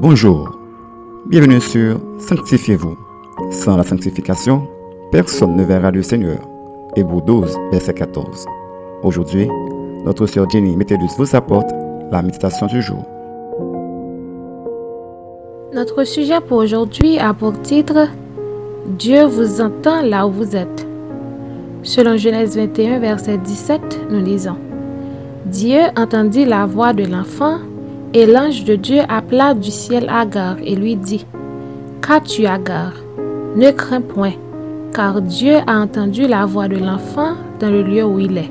Bonjour, bienvenue sur Sanctifiez-vous. Sans la sanctification, personne ne verra le Seigneur. Hébreu 12, verset 14. Aujourd'hui, notre sœur Jenny Métellus vous apporte la méditation du jour. Notre sujet pour aujourd'hui a pour titre Dieu vous entend là où vous êtes. Selon Genèse 21, verset 17, nous lisons Dieu entendit la voix de l'enfant, et l'ange de Dieu appela du ciel Agar et lui dit Qu'as-tu, Agar? Ne crains point, car Dieu a entendu la voix de l'enfant dans le lieu où il est.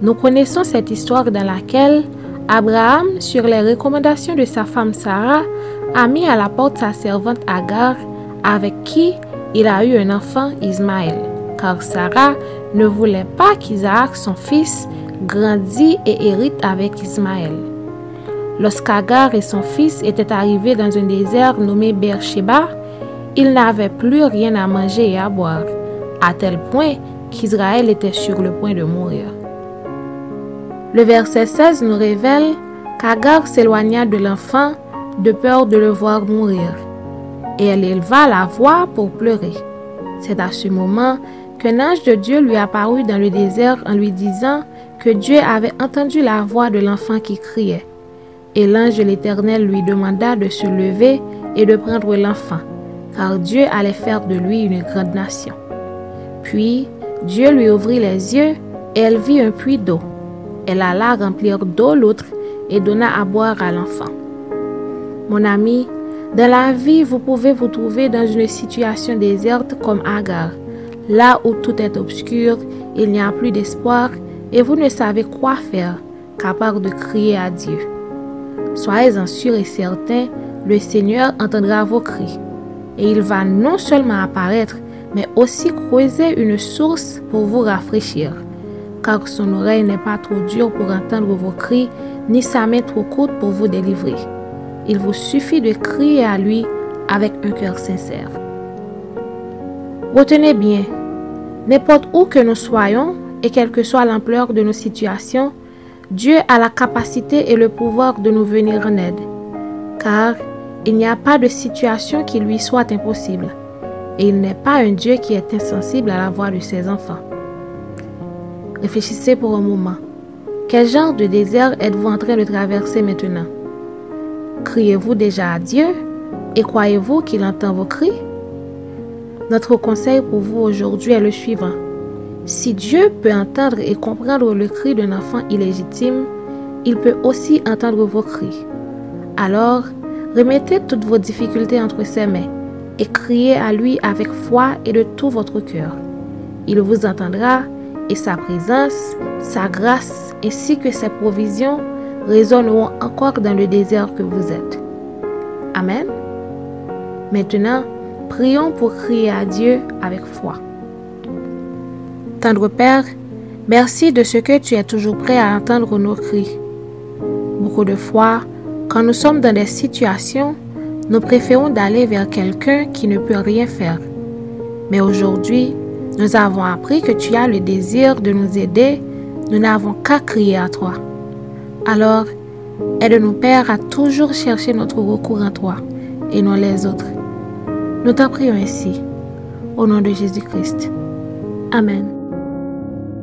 Nous connaissons cette histoire dans laquelle Abraham, sur les recommandations de sa femme Sarah, a mis à la porte sa servante Agar, avec qui il a eu un enfant Ismaël, car Sarah ne voulait pas qu'Isaac, son fils, grandit et hérite avec Ismaël. Lorsqu'Agar et son fils étaient arrivés dans un désert nommé Beersheba, ils n'avaient plus rien à manger et à boire, à tel point qu'Israël était sur le point de mourir. Le verset 16 nous révèle qu'Agar s'éloigna de l'enfant de peur de le voir mourir, et elle éleva la voix pour pleurer. C'est à ce moment qu'un ange de Dieu lui apparut dans le désert en lui disant que Dieu avait entendu la voix de l'enfant qui criait. Et l'ange de l'Éternel lui demanda de se lever et de prendre l'enfant, car Dieu allait faire de lui une grande nation. Puis Dieu lui ouvrit les yeux et elle vit un puits d'eau. Elle alla remplir d'eau l'autre et donna à boire à l'enfant. Mon ami, dans la vie, vous pouvez vous trouver dans une situation déserte comme Agar, là où tout est obscur, il n'y a plus d'espoir et vous ne savez quoi faire qu'à part de crier à Dieu. Soyez-en sûrs et certains, le Seigneur entendra vos cris et il va non seulement apparaître, mais aussi creuser une source pour vous rafraîchir, car son oreille n'est pas trop dure pour entendre vos cris, ni sa main trop courte pour vous délivrer. Il vous suffit de crier à lui avec un cœur sincère. Retenez bien, n'importe où que nous soyons, et quelle que soit l'ampleur de nos situations, Dieu a la capacité et le pouvoir de nous venir en aide, car il n'y a pas de situation qui lui soit impossible, et il n'est pas un Dieu qui est insensible à la voix de ses enfants. Réfléchissez pour un moment. Quel genre de désert êtes-vous en train de traverser maintenant? Criez-vous déjà à Dieu? Et croyez-vous qu'il entend vos cris? Notre conseil pour vous aujourd'hui est le suivant. Si Dieu peut entendre et comprendre le cri d'un enfant illégitime, il peut aussi entendre vos cris. Alors, remettez toutes vos difficultés entre ses mains et criez à lui avec foi et de tout votre cœur. Il vous entendra et sa présence, sa grâce ainsi que ses provisions résonneront encore dans le désert que vous êtes. Amen. Maintenant, prions pour crier à Dieu avec foi. Tendre Père, merci de ce que tu es toujours prêt à entendre nos cris. Beaucoup de fois, quand nous sommes dans des situations, nous préférons d'aller vers quelqu'un qui ne peut rien faire. Mais aujourd'hui, nous avons appris que tu as le désir de nous aider, nous n'avons qu'à crier à toi. Alors, aide-nous, Père, à toujours chercher notre recours en toi et non les autres. Nous t'en prions ainsi, au nom de Jésus-Christ. Amen.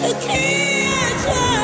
to kids.